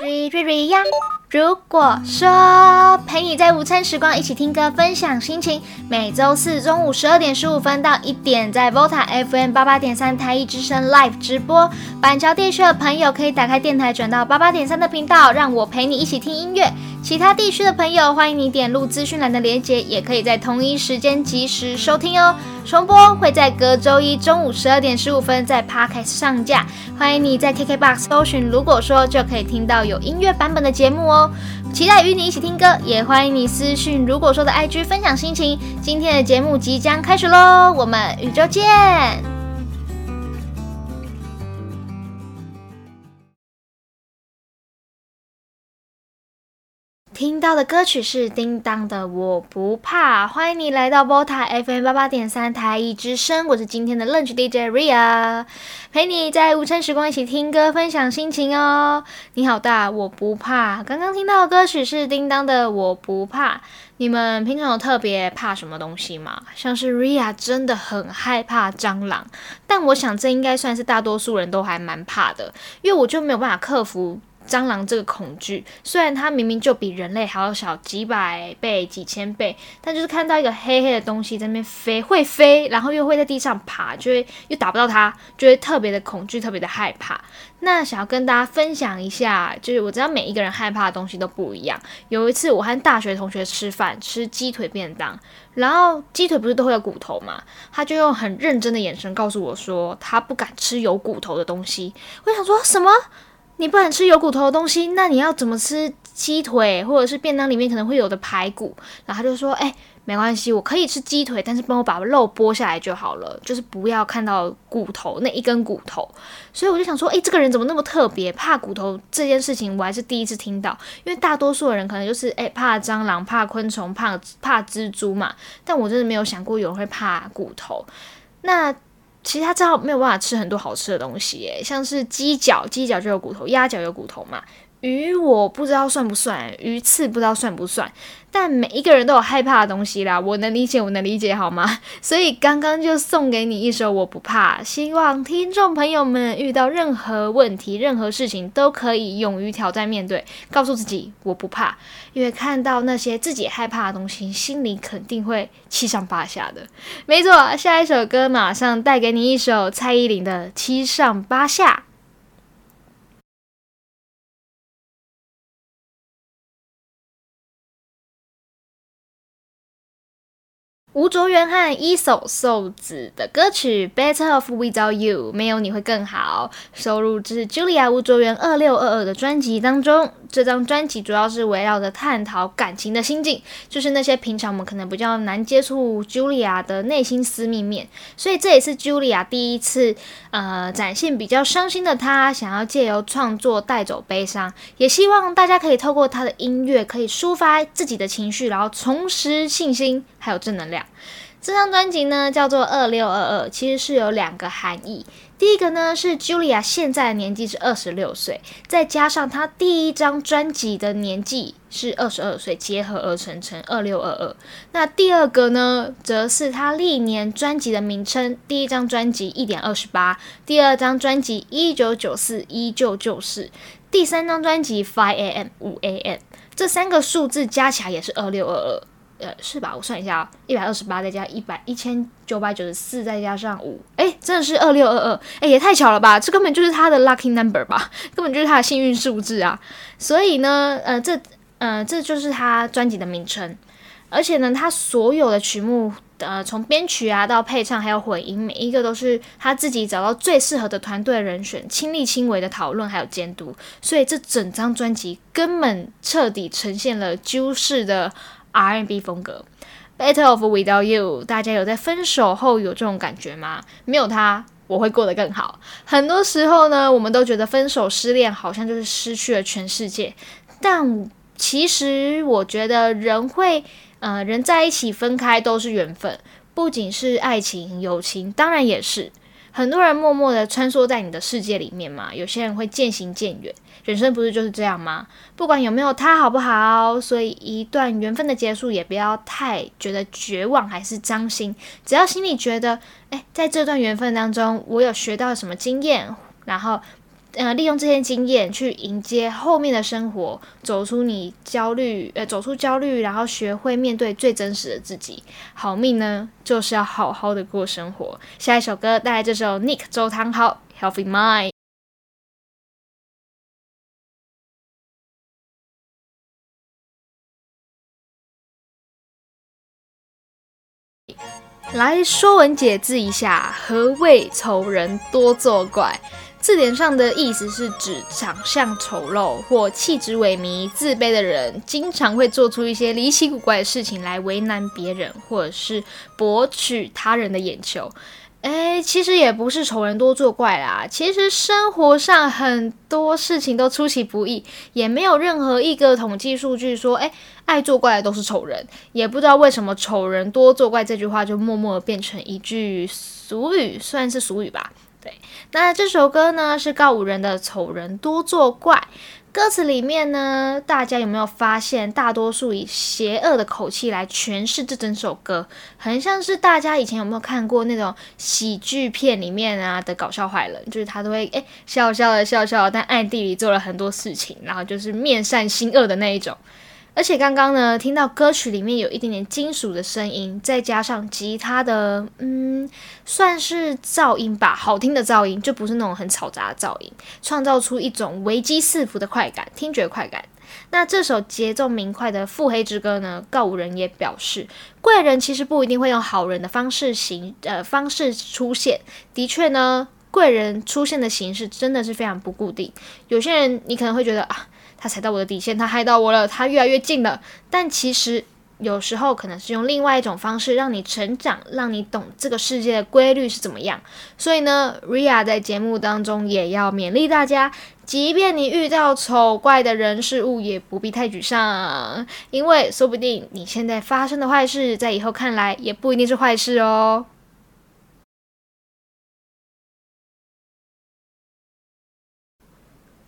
瑞瑞瑞呀！如果说陪你在午餐时光一起听歌分享心情，每周四中午十二点十五分到一点，在 VOTA FM 八八点三台一之声 Live 直播。板桥地区的朋友可以打开电台转到八八点三的频道，让我陪你一起听音乐。其他地区的朋友，欢迎你点入资讯栏的链接，也可以在同一时间及时收听哦。重播会在隔周一中午十二点十五分在 Podcast 上架，欢迎你在 KKBOX 搜寻，如果说就可以听到有音乐版本的节目哦。期待与你一起听歌，也欢迎你私讯，如果说的 IG 分享心情。今天的节目即将开始喽，我们宇宙见。听到的歌曲是叮当的《我不怕》，欢迎你来到波塔 FM 八八点三台一之声，我是今天的 Lunch DJ Ria，陪你在午餐时光一起听歌，分享心情哦。你好大，我不怕。刚刚听到的歌曲是叮当的《我不怕》，你们平常有特别怕什么东西吗？像是 Ria 真的很害怕蟑螂，但我想这应该算是大多数人都还蛮怕的，因为我就没有办法克服。蟑螂这个恐惧，虽然它明明就比人类还要小几百倍、几千倍，但就是看到一个黑黑的东西在那边飞，会飞，然后又会在地上爬，就会又打不到它，就会特别的恐惧，特别的害怕。那想要跟大家分享一下，就是我知道每一个人害怕的东西都不一样。有一次我和大学同学吃饭，吃鸡腿便当，然后鸡腿不是都会有骨头嘛，他就用很认真的眼神告诉我说，他不敢吃有骨头的东西。我想说什么？你不敢吃有骨头的东西，那你要怎么吃鸡腿，或者是便当里面可能会有的排骨？然后他就说：“哎，没关系，我可以吃鸡腿，但是帮我把肉剥下来就好了，就是不要看到骨头那一根骨头。”所以我就想说：“哎，这个人怎么那么特别？怕骨头这件事情，我还是第一次听到。因为大多数的人可能就是哎怕蟑螂、怕昆虫、怕怕蜘蛛嘛，但我真的没有想过有人会怕骨头。那。其实他正好没有办法吃很多好吃的东西，耶，像是鸡脚，鸡脚就有骨头；鸭脚有骨头嘛。鱼我不知道算不算，鱼刺不知道算不算。但每一个人都有害怕的东西啦，我能理解，我能理解，好吗？所以刚刚就送给你一首《我不怕》，希望听众朋友们遇到任何问题、任何事情都可以勇于挑战、面对，告诉自己我不怕，因为看到那些自己害怕的东西，心里肯定会七上八下的。没错，下一首歌马上带给你一首蔡依林的《七上八下》。吴卓源和一手瘦子的歌曲《Better Off Without You》，没有你会更好，收录自 Julia 吴卓源二六二二的专辑当中。这张专辑主要是围绕着探讨感情的心境，就是那些平常我们可能比较难接触 Julia 的内心私密面。所以这也是 Julia 第一次呃展现比较伤心的她，想要借由创作带走悲伤，也希望大家可以透过她的音乐可以抒发自己的情绪，然后重拾信心还有正能量。这张专辑呢叫做二六二二，其实是有两个含义。第一个呢是 Julia 现在的年纪是二十六岁，再加上她第一张专辑的年纪是二十二岁，结合而成成二六二二。那第二个呢，则是她历年专辑的名称：第一张专辑一点二十八，第二张专辑一九九四依旧就是，第三张专辑 Five A.M. 五 A.M. 这三个数字加起来也是二六二二。呃，是吧？我算一下啊，一百二十八再加一百一千九百九十四，再加上五，哎，真的是二六二二，哎，也太巧了吧！这根本就是他的 lucky number 吧，根本就是他的幸运数字啊！所以呢，呃，这，呃，这就是他专辑的名称。而且呢，他所有的曲目，呃，从编曲啊到配唱还有混音，每一个都是他自己找到最适合的团队人选，亲力亲为的讨论还有监督。所以这整张专辑根本彻底呈现了揪式的。R&B 风格，Better Off Without You，大家有在分手后有这种感觉吗？没有他，我会过得更好。很多时候呢，我们都觉得分手、失恋好像就是失去了全世界，但其实我觉得人会，呃，人在一起分开都是缘分，不仅是爱情、友情，当然也是。很多人默默的穿梭在你的世界里面嘛，有些人会渐行渐远。人生不是就是这样吗？不管有没有他，好不好？所以一段缘分的结束，也不要太觉得绝望还是伤心。只要心里觉得，哎，在这段缘分当中，我有学到什么经验，然后呃，利用这些经验去迎接后面的生活，走出你焦虑，呃，走出焦虑，然后学会面对最真实的自己。好命呢，就是要好好的过生活。下一首歌带来这首 Nick 周汤豪 Healthy Mind。来说文解字一下，何谓丑人多作怪？字典上的意思是指长相丑陋或气质萎靡、自卑的人，经常会做出一些离奇古怪的事情来为难别人，或者是博取他人的眼球。哎，其实也不是丑人多作怪啦，其实生活上很多事情都出其不意，也没有任何一个统计数据说，哎，爱作怪的都是丑人。也不知道为什么“丑人多作怪”这句话就默默变成一句俗语，算是俗语吧。对，那这首歌呢是告五人的《丑人多作怪》。歌词里面呢，大家有没有发现，大多数以邪恶的口气来诠释这整首歌，很像是大家以前有没有看过那种喜剧片里面啊的搞笑坏人，就是他都会诶笑笑的笑笑，但暗地里做了很多事情，然后就是面善心恶的那一种。而且刚刚呢，听到歌曲里面有一点点金属的声音，再加上吉他的，嗯，算是噪音吧，好听的噪音，就不是那种很嘈杂的噪音，创造出一种危机四伏的快感，听觉快感。那这首节奏明快的腹黑之歌呢，告五人也表示，贵人其实不一定会用好人的方式行，呃，方式出现。的确呢，贵人出现的形式真的是非常不固定。有些人你可能会觉得啊。他踩到我的底线，他害到我了，他越来越近了。但其实有时候可能是用另外一种方式让你成长，让你懂这个世界的规律是怎么样。所以呢，Ria 在节目当中也要勉励大家，即便你遇到丑怪的人事物，也不必太沮丧，因为说不定你现在发生的坏事，在以后看来也不一定是坏事哦。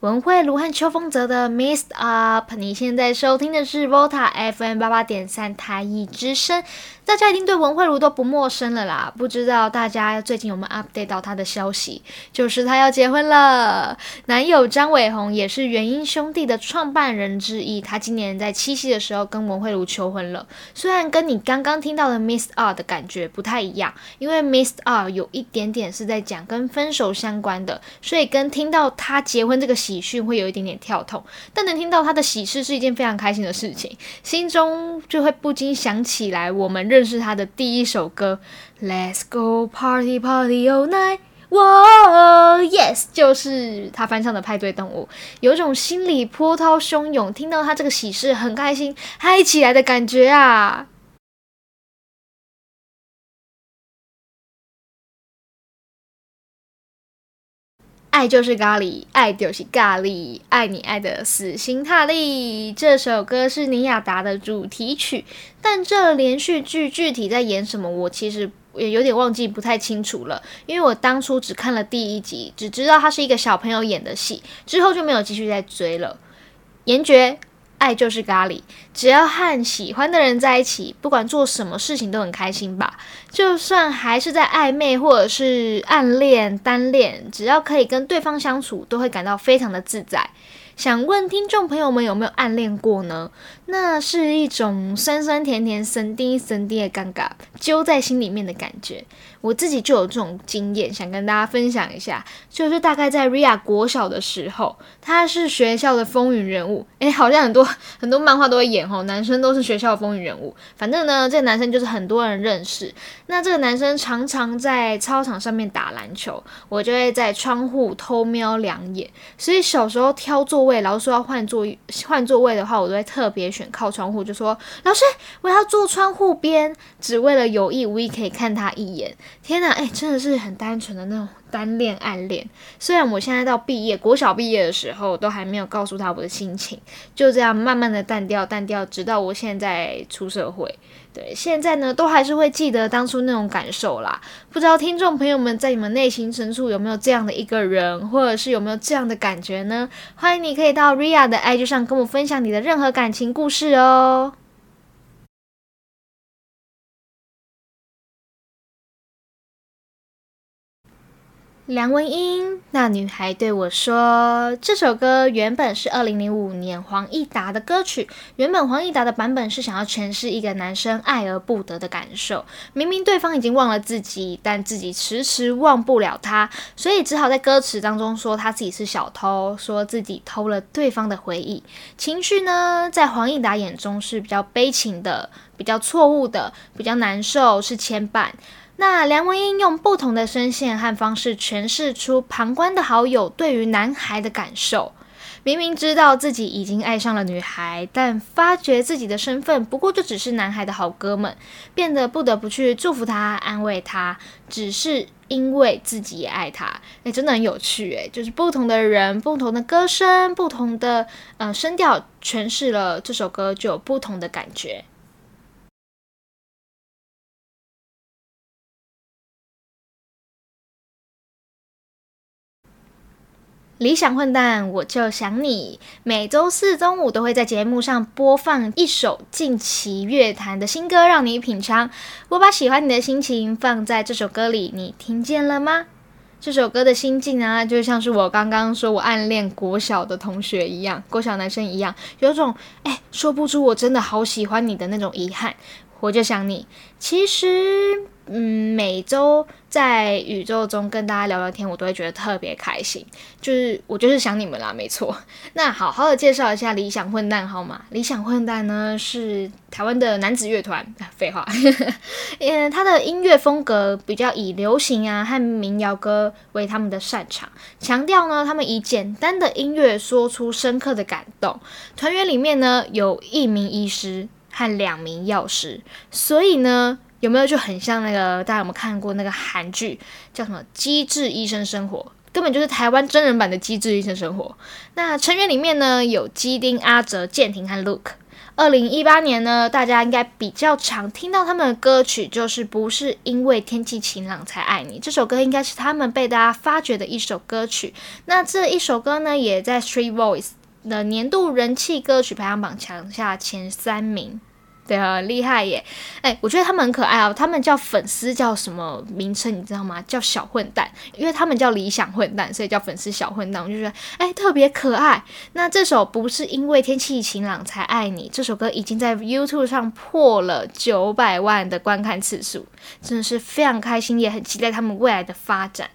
文慧卢和邱风泽的《Missed Up》，你现在收听的是 VOTA FM 八八点三台艺之声。大家一定对文慧茹都不陌生了啦，不知道大家最近有没有 update 到她的消息？就是她要结婚了，男友张伟宏也是元音兄弟的创办人之一。他今年在七夕的时候跟文慧茹求婚了。虽然跟你刚刚听到的《Missed Up》的感觉不太一样，因为《Missed Up》有一点点是在讲跟分手相关的，所以跟听到他结婚这个喜讯会有一点点跳痛。但能听到他的喜事是一件非常开心的事情，心中就会不禁想起来我们认。识他的第一首歌，Let's go party party all night，哇，Yes，就是他翻唱的《派对动物》，有种心里波涛汹涌，听到他这个喜事很开心，嗨起来的感觉啊！爱就是咖喱，爱就是咖喱，爱你爱的死心塌地。这首歌是尼亚达的主题曲，但这连续剧具体在演什么，我其实也有点忘记，不太清楚了。因为我当初只看了第一集，只知道它是一个小朋友演的戏，之后就没有继续再追了。严爵。爱就是咖喱，只要和喜欢的人在一起，不管做什么事情都很开心吧。就算还是在暧昧或者是暗恋、单恋，只要可以跟对方相处，都会感到非常的自在。想问听众朋友们有没有暗恋过呢？那是一种酸酸甜甜、神滴神滴的尴尬，揪在心里面的感觉。我自己就有这种经验，想跟大家分享一下。就是大概在 Ria 国小的时候，他是学校的风云人物。诶，好像很多很多漫画都会演吼，男生都是学校风云人物。反正呢，这个男生就是很多人认识。那这个男生常常在操场上面打篮球，我就会在窗户偷瞄两眼。所以小时候挑座位。老师说要换座换座位的话，我都会特别选靠窗户，就说老师我要坐窗户边，只为了有意无意可以看他一眼。天哪，哎，真的是很单纯的那种单恋暗恋。虽然我现在到毕业国小毕业的时候，都还没有告诉他我的心情，就这样慢慢的淡掉淡掉，直到我现在出社会。对，现在呢，都还是会记得当初那种感受啦。不知道听众朋友们在你们内心深处有没有这样的一个人，或者是有没有这样的感觉呢？欢迎你可以到 Ria 的 IG 上跟我分享你的任何感情故事哦。梁文音，那女孩对我说：“这首歌原本是二零零五年黄义达的歌曲。原本黄义达的版本是想要诠释一个男生爱而不得的感受。明明对方已经忘了自己，但自己迟迟忘不了他，所以只好在歌词当中说他自己是小偷，说自己偷了对方的回忆。情绪呢，在黄义达眼中是比较悲情的，比较错误的，比较难受，是牵绊。”那梁文音用不同的声线和方式诠释出旁观的好友对于男孩的感受。明明知道自己已经爱上了女孩，但发觉自己的身份不过就只是男孩的好哥们，变得不得不去祝福他、安慰他，只是因为自己也爱他。哎，真的很有趣诶，就是不同的人、不同的歌声、不同的呃声调诠释了这首歌，就有不同的感觉。理想混蛋，我就想你。每周四中午都会在节目上播放一首近期乐坛的新歌，让你品尝。我把喜欢你的心情放在这首歌里，你听见了吗？这首歌的心境啊，就像是我刚刚说我暗恋国小的同学一样，国小男生一样，有种哎说不出我真的好喜欢你的那种遗憾。我就想你，其实。嗯，每周在宇宙中跟大家聊聊天，我都会觉得特别开心。就是我就是想你们啦，没错。那好好的介绍一下理想混蛋好吗？理想混蛋呢是台湾的男子乐团。废话，嗯，他的音乐风格比较以流行啊和民谣歌为他们的擅长，强调呢他们以简单的音乐说出深刻的感动。团员里面呢有一名医师和两名药师，所以呢。有没有就很像那个？大家有没有看过那个韩剧叫什么《机智医生生活》？根本就是台湾真人版的《机智医生生活》。那成员里面呢，有基丁、阿哲、建廷和 Look。二零一八年呢，大家应该比较常听到他们的歌曲，就是不是因为天气晴朗才爱你这首歌，应该是他们被大家发掘的一首歌曲。那这一首歌呢，也在 Street Voice 的年度人气歌曲排行榜抢下前三名。对啊，厉害耶！哎，我觉得他们很可爱啊。他们叫粉丝叫什么名称？你知道吗？叫小混蛋，因为他们叫理想混蛋，所以叫粉丝小混蛋。我就觉得哎，特别可爱。那这首不是因为天气晴朗才爱你，这首歌已经在 YouTube 上破了九百万的观看次数，真的是非常开心，也很期待他们未来的发展。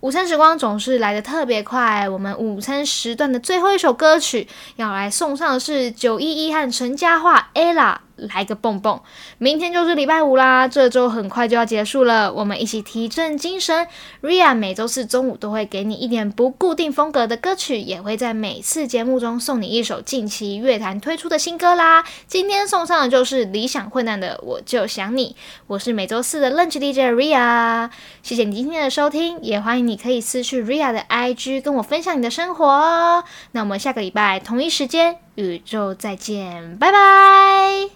午餐时光总是来的特别快，我们午餐时段的最后一首歌曲要来送上的是九一一和陈嘉桦 ella。来个蹦蹦！明天就是礼拜五啦，这周很快就要结束了，我们一起提振精神。Ria 每周四中午都会给你一点不固定风格的歌曲，也会在每次节目中送你一首近期乐坛推出的新歌啦。今天送上的就是理想混蛋的《我就想你》，我是每周四的 Lunch DJ Ria，谢谢你今天的收听，也欢迎你可以私去 Ria 的 IG 跟我分享你的生活哦。那我们下个礼拜同一时间宇宙再见，拜拜。